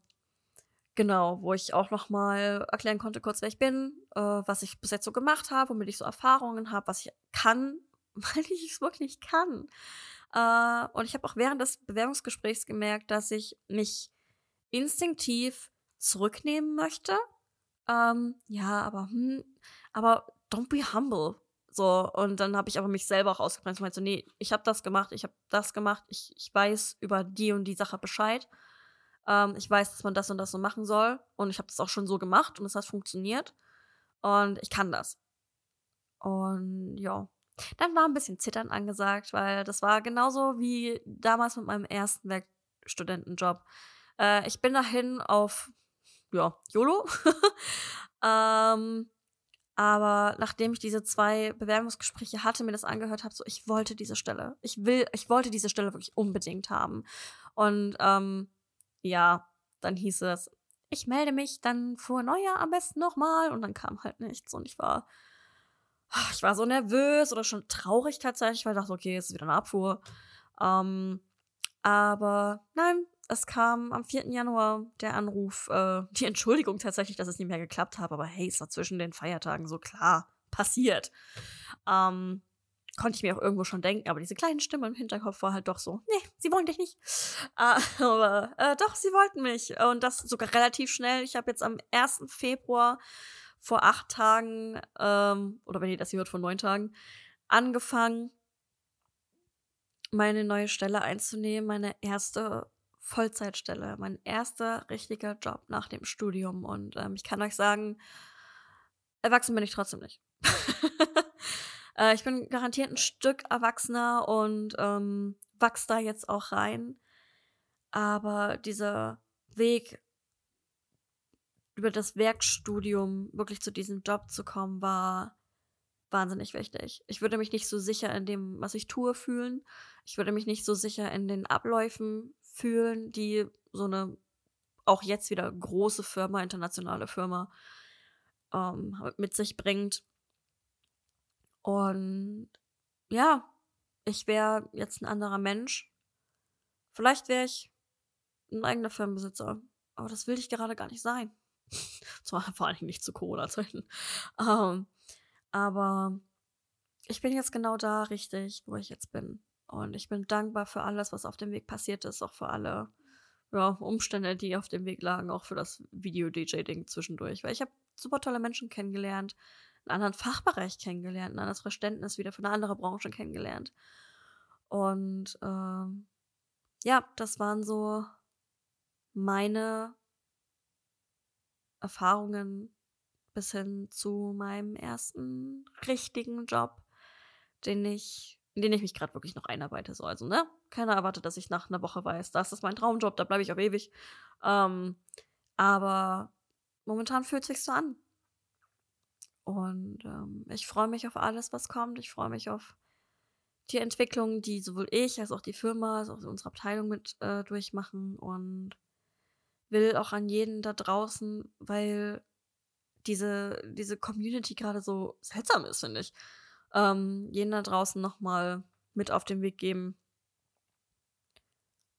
genau, wo ich auch noch mal erklären konnte, kurz wer ich bin, äh, was ich bis jetzt so gemacht habe, womit ich so Erfahrungen habe, was ich kann, weil ich es wirklich kann. Äh, und ich habe auch während des Bewerbungsgesprächs gemerkt, dass ich mich instinktiv zurücknehmen möchte. Ähm, ja, aber hm, aber don't be humble. So, und dann habe ich aber mich selber auch ausgebremst und meinte so, nee, ich habe das gemacht, ich habe das gemacht, ich, ich weiß über die und die Sache Bescheid. Ähm, ich weiß, dass man das und das so machen soll. Und ich habe das auch schon so gemacht und es hat funktioniert. Und ich kann das. Und ja. Dann war ein bisschen Zittern angesagt, weil das war genauso wie damals mit meinem ersten Werkstudentenjob. Äh, ich bin dahin auf, ja, YOLO. ähm, aber nachdem ich diese zwei Bewerbungsgespräche hatte, mir das angehört habe, so ich wollte diese Stelle. Ich will, ich wollte diese Stelle wirklich unbedingt haben. Und ähm, ja, dann hieß es, ich melde mich dann vor Neujahr am besten nochmal. Und dann kam halt nichts. Und ich war, ich war so nervös oder schon traurig tatsächlich, weil ich dachte, okay, es ist wieder eine Abfuhr. Ähm, aber nein, es kam am 4. Januar der Anruf, äh, die Entschuldigung tatsächlich, dass es nicht mehr geklappt hat, aber hey, es war zwischen den Feiertagen so klar passiert. Ähm, konnte ich mir auch irgendwo schon denken, aber diese kleine Stimme im Hinterkopf war halt doch so, nee, sie wollen dich nicht. Äh, aber äh, doch, sie wollten mich. Und das sogar relativ schnell. Ich habe jetzt am 1. Februar vor acht Tagen, ähm, oder wenn ihr das hier hört, vor neun Tagen, angefangen, meine neue Stelle einzunehmen, meine erste Vollzeitstelle, mein erster richtiger Job nach dem Studium. Und ähm, ich kann euch sagen, erwachsen bin ich trotzdem nicht. äh, ich bin garantiert ein Stück erwachsener und ähm, wachs da jetzt auch rein. Aber dieser Weg über das Werkstudium wirklich zu diesem Job zu kommen, war wahnsinnig wichtig. Ich würde mich nicht so sicher in dem, was ich tue, fühlen. Ich würde mich nicht so sicher in den Abläufen fühlen, die so eine auch jetzt wieder große Firma, internationale Firma ähm, mit sich bringt. Und ja, ich wäre jetzt ein anderer Mensch. Vielleicht wäre ich ein eigener Firmenbesitzer. Aber das will ich gerade gar nicht sein. Zwar vor allem nicht zu Corona-Zeiten. Ähm, aber ich bin jetzt genau da richtig, wo ich jetzt bin. Und ich bin dankbar für alles, was auf dem Weg passiert ist, auch für alle ja, Umstände, die auf dem Weg lagen, auch für das Video-DJ-Ding zwischendurch. Weil ich habe super tolle Menschen kennengelernt, einen anderen Fachbereich kennengelernt, ein anderes Verständnis wieder für eine andere Branche kennengelernt. Und ähm, ja, das waren so meine Erfahrungen bis hin zu meinem ersten richtigen Job, den ich in den ich mich gerade wirklich noch einarbeite. So, also, ne? Keiner erwartet, dass ich nach einer Woche weiß, das ist mein Traumjob, da bleibe ich auf ewig. Ähm, aber momentan fühlt sich so an. Und ähm, ich freue mich auf alles, was kommt. Ich freue mich auf die Entwicklung, die sowohl ich als auch die Firma, als auch unsere Abteilung mit äh, durchmachen und will auch an jeden da draußen, weil diese, diese Community gerade so seltsam ist, finde ich ähm, jeden da draußen nochmal mit auf den Weg geben.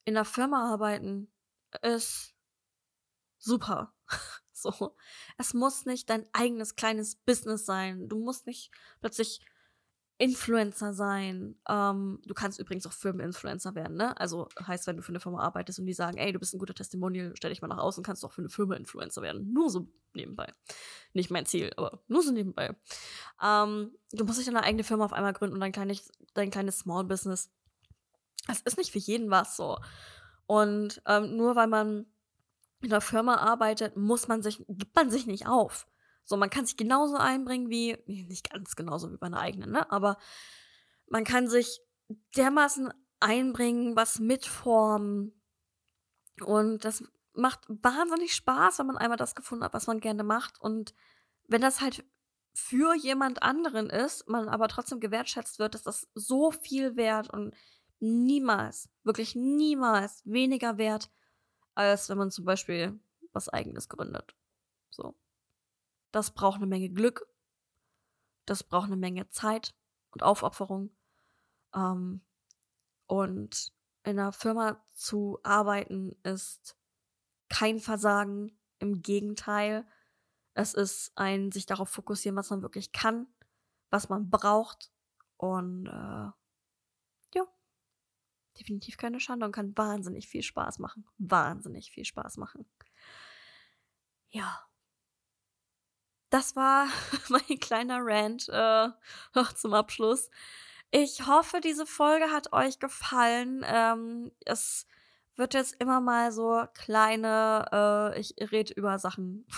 In der Firma arbeiten ist super. so. Es muss nicht dein eigenes kleines Business sein. Du musst nicht plötzlich Influencer sein. Ähm, du kannst übrigens auch Firmeninfluencer werden, ne? Also heißt, wenn du für eine Firma arbeitest und die sagen, ey, du bist ein guter Testimonial, stell dich mal nach außen, kannst du auch für eine Firma Influencer werden. Nur so nebenbei. Nicht mein Ziel, aber nur so nebenbei. Ähm, du musst dich deine eigene Firma auf einmal gründen und dein kleines, dein kleines Small Business. Das ist nicht für jeden was so. Und ähm, nur weil man in einer Firma arbeitet, muss man sich, gibt man sich nicht auf. So, man kann sich genauso einbringen wie, nicht ganz genauso wie bei einer eigenen, ne? Aber man kann sich dermaßen einbringen, was mitformen. Und das macht wahnsinnig Spaß, wenn man einmal das gefunden hat, was man gerne macht. Und wenn das halt für jemand anderen ist, man aber trotzdem gewertschätzt wird, ist das so viel wert und niemals, wirklich niemals weniger wert, als wenn man zum Beispiel was eigenes gründet. Das braucht eine Menge Glück. Das braucht eine Menge Zeit und Aufopferung. Ähm, und in einer Firma zu arbeiten ist kein Versagen. Im Gegenteil, es ist ein sich darauf fokussieren, was man wirklich kann, was man braucht. Und äh, ja, definitiv keine Schande und kann wahnsinnig viel Spaß machen. Wahnsinnig viel Spaß machen. Ja das war mein kleiner Rant äh, noch zum Abschluss. Ich hoffe, diese Folge hat euch gefallen. Ähm, es wird jetzt immer mal so kleine, äh, ich rede über Sachen,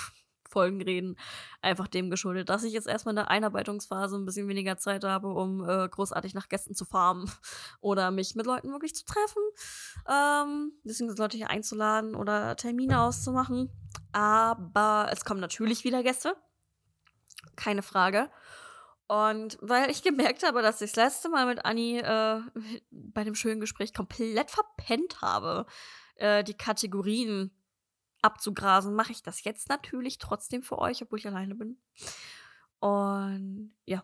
Folgen reden, einfach dem geschuldet, dass ich jetzt erstmal in der Einarbeitungsphase ein bisschen weniger Zeit habe, um äh, großartig nach Gästen zu farmen oder mich mit Leuten wirklich zu treffen. Ähm, deswegen Leute hier einzuladen oder Termine auszumachen. Aber es kommen natürlich wieder Gäste keine Frage. Und weil ich gemerkt habe, dass ich das letzte Mal mit Anni äh, bei dem schönen Gespräch komplett verpennt habe, äh, die Kategorien abzugrasen, mache ich das jetzt natürlich trotzdem für euch, obwohl ich alleine bin. Und ja,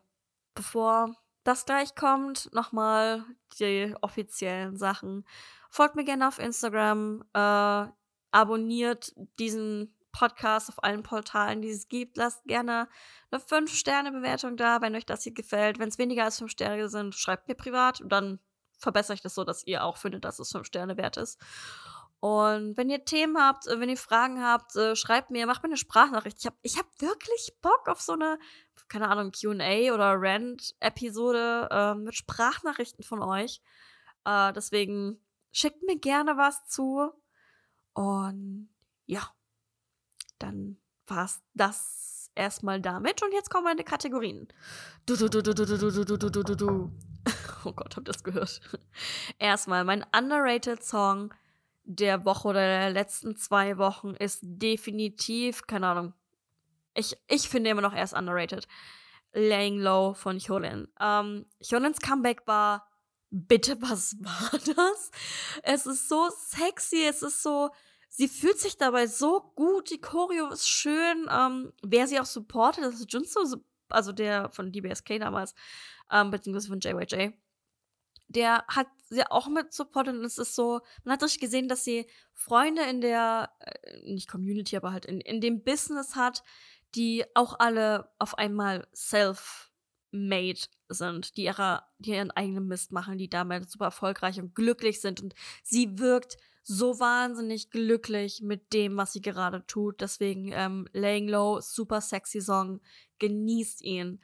bevor das gleich kommt, nochmal die offiziellen Sachen. Folgt mir gerne auf Instagram, äh, abonniert diesen Podcast auf allen Portalen, die es gibt. Lasst gerne eine 5-Sterne-Bewertung da, wenn euch das hier gefällt. Wenn es weniger als 5 Sterne sind, schreibt mir privat und dann verbessere ich das so, dass ihr auch findet, dass es 5 Sterne wert ist. Und wenn ihr Themen habt, äh, wenn ihr Fragen habt, äh, schreibt mir, macht mir eine Sprachnachricht. Ich habe ich hab wirklich Bock auf so eine, keine Ahnung, QA oder Rant-Episode äh, mit Sprachnachrichten von euch. Äh, deswegen schickt mir gerne was zu. Und ja, dann war es das erstmal damit. Und jetzt kommen meine Kategorien. Du, du, du, du, du, du, du, du, du, du, du. Oh Gott, habt ihr das gehört? Erstmal, mein underrated Song der Woche oder der letzten zwei Wochen ist definitiv, keine Ahnung. Ich, ich finde immer noch erst underrated. Laying Low von Hyolin. Ähm, Hyolins Comeback war, bitte, was war das? Es ist so sexy, es ist so, sie fühlt sich dabei so gut, die Choreo ist schön. Ähm, wer sie auch supportet, das ist Junso, also der von DBSK damals, ähm, beziehungsweise von JYJ. Der hat sie auch mit supportet und es ist so, man hat richtig gesehen, dass sie Freunde in der, äh, nicht Community, aber halt in, in dem Business hat, die auch alle auf einmal self-made sind, die, ihre, die ihren eigenen Mist machen, die damit super erfolgreich und glücklich sind. Und sie wirkt so wahnsinnig glücklich mit dem, was sie gerade tut. Deswegen ähm, Laying Low, super sexy Song. Genießt ihn.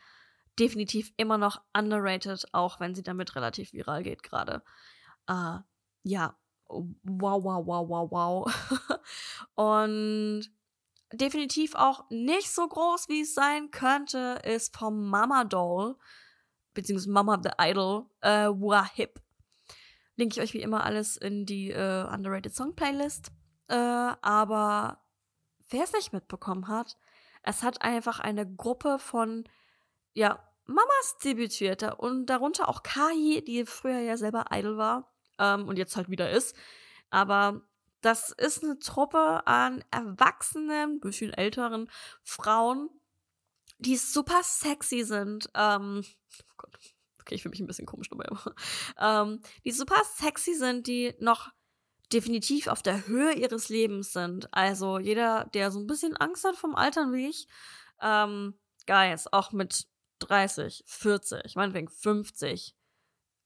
Definitiv immer noch underrated, auch wenn sie damit relativ viral geht gerade. Äh, ja, wow, wow, wow, wow, wow. Und definitiv auch nicht so groß, wie es sein könnte, ist vom Mama Doll, beziehungsweise Mama the Idol, äh, Wahib linke ich euch wie immer alles in die äh, Underrated Song Playlist. Äh, aber wer es nicht mitbekommen hat, es hat einfach eine Gruppe von, ja, Mamas debütiert und darunter auch Kai, die früher ja selber Idol war ähm, und jetzt halt wieder ist. Aber das ist eine Truppe an erwachsenen, bisschen älteren Frauen, die super sexy sind. Ähm, oh Gott, okay, ich fühle mich ein bisschen komisch dabei, ähm, die super sexy sind, die noch definitiv auf der Höhe ihres Lebens sind. Also jeder, der so ein bisschen Angst hat vom Altern wie ich, ähm, Guys, auch mit 30, 40, meinetwegen 50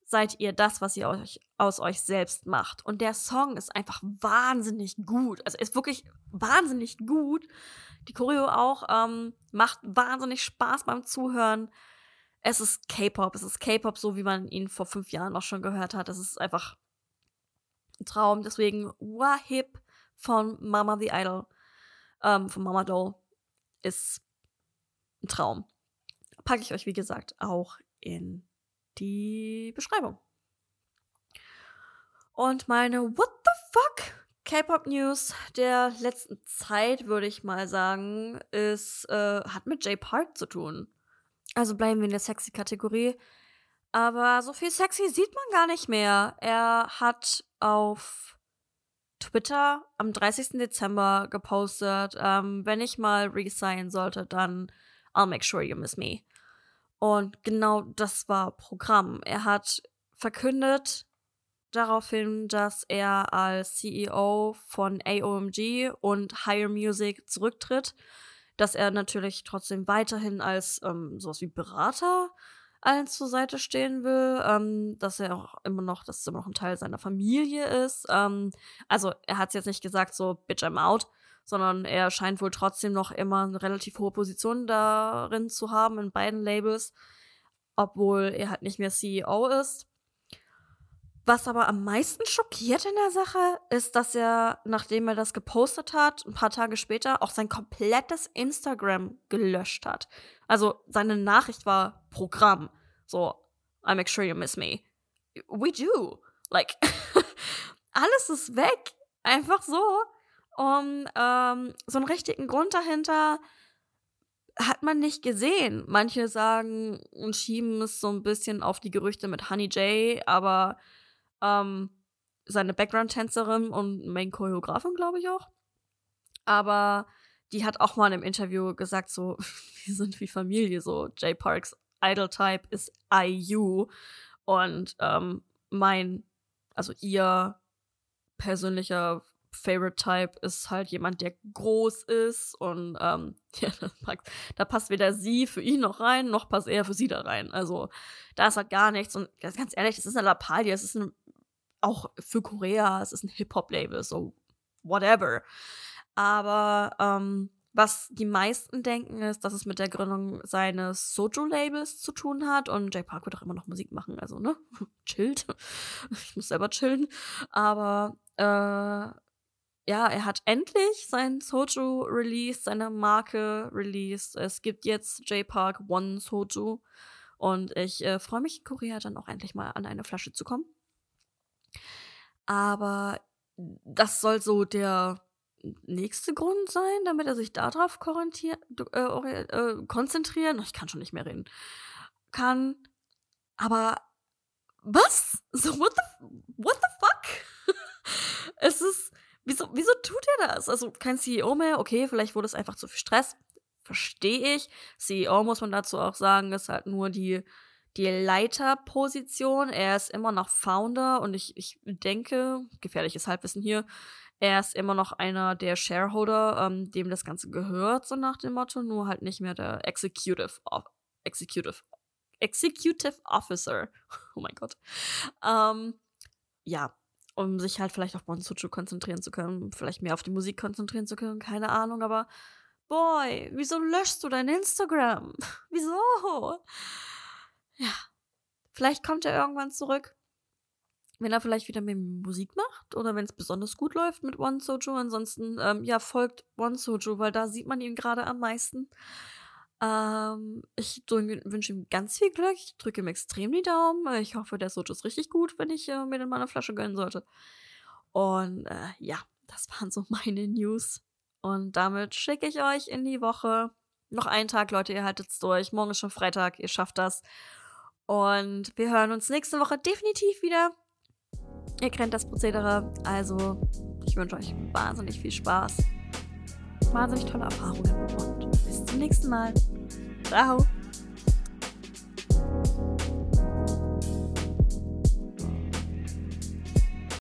seid ihr das, was ihr euch, aus euch selbst macht. Und der Song ist einfach wahnsinnig gut. Also ist wirklich wahnsinnig gut. Die Choreo auch ähm, macht wahnsinnig Spaß beim Zuhören. Es ist K-Pop. Es ist K-Pop, so wie man ihn vor fünf Jahren auch schon gehört hat. Es ist einfach ein Traum. Deswegen Wahib von Mama the Idol, ähm, von Mama Doll, ist ein Traum. Packe ich euch, wie gesagt, auch in die Beschreibung. Und meine What the fuck K-Pop News der letzten Zeit, würde ich mal sagen, ist, äh, hat mit Jay Park zu tun. Also bleiben wir in der sexy Kategorie. Aber so viel sexy sieht man gar nicht mehr. Er hat auf Twitter am 30. Dezember gepostet, ähm, wenn ich mal resignen sollte, dann I'll make sure you miss me. Und genau das war Programm. Er hat verkündet daraufhin, dass er als CEO von AOMG und Higher Music zurücktritt, dass er natürlich trotzdem weiterhin als ähm, sowas wie Berater allen zur Seite stehen will, ähm, dass er auch immer noch, dass es immer noch ein Teil seiner Familie ist. Ähm, also er hat es jetzt nicht gesagt, so bitch I'm out, sondern er scheint wohl trotzdem noch immer eine relativ hohe Position darin zu haben in beiden Labels, obwohl er halt nicht mehr CEO ist. Was aber am meisten schockiert in der Sache ist, dass er, nachdem er das gepostet hat, ein paar Tage später auch sein komplettes Instagram gelöscht hat. Also seine Nachricht war Programm. So, I make sure you miss me. We do. Like, alles ist weg. Einfach so. Und ähm, so einen richtigen Grund dahinter hat man nicht gesehen. Manche sagen und schieben es so ein bisschen auf die Gerüchte mit Honey J, aber ähm, seine Background-Tänzerin und Main-Choreografin, glaube ich auch. Aber die hat auch mal in einem Interview gesagt, so, wir sind wie Familie, so, J Parks Idol-Type ist IU und ähm, mein, also ihr persönlicher Favorite Type ist halt jemand, der groß ist und ähm, ja, da passt weder sie für ihn noch rein, noch passt er für sie da rein. Also da ist halt gar nichts und ganz ehrlich, das ist eine Lappalie, es ist ein, auch für Korea, es ist ein Hip-Hop-Label, so whatever. Aber ähm, was die meisten denken, ist, dass es mit der Gründung seines Sojo-Labels zu tun hat. Und Jay Park wird auch immer noch Musik machen, also, ne? Chillt. Ich muss selber chillen. Aber äh, ja, er hat endlich sein Soju released, seine Marke released. Es gibt jetzt J-Park One Soju. Und ich äh, freue mich in Korea dann auch endlich mal an eine Flasche zu kommen. Aber das soll so der nächste Grund sein, damit er sich darauf äh, äh, konzentrieren. Ich kann schon nicht mehr reden. Kann. Aber was? So, what the, what the fuck? es ist Wieso, wieso tut er das? Also kein CEO mehr, okay, vielleicht wurde es einfach zu viel Stress. Verstehe ich. CEO muss man dazu auch sagen, ist halt nur die, die Leiterposition. Er ist immer noch Founder und ich, ich denke, gefährliches Halbwissen hier, er ist immer noch einer der Shareholder, ähm, dem das Ganze gehört, so nach dem Motto, nur halt nicht mehr der Executive, Executive, Executive Officer. Oh mein Gott. Ähm, ja, um sich halt vielleicht auf Bonsuchu konzentrieren zu können, vielleicht mehr auf die Musik konzentrieren zu können, keine Ahnung, aber boy, wieso löschst du dein Instagram? wieso? Ja, vielleicht kommt er irgendwann zurück, wenn er vielleicht wieder mehr Musik macht oder wenn es besonders gut läuft mit One Soju. Ansonsten, ähm, ja, folgt One Soju, weil da sieht man ihn gerade am meisten. Ähm, ich wünsche ihm ganz viel Glück. Ich drücke ihm extrem die Daumen. Ich hoffe, der Sojo ist richtig gut, wenn ich äh, mir den mal eine Flasche gönnen sollte. Und äh, ja, das waren so meine News. Und damit schicke ich euch in die Woche. Noch einen Tag, Leute, ihr haltet es durch. Morgen ist schon Freitag, ihr schafft das. Und wir hören uns nächste Woche definitiv wieder. Ihr kennt das Prozedere. Also, ich wünsche euch wahnsinnig viel Spaß. Wahnsinnig tolle Erfahrungen und nächsten Mal. Ciao.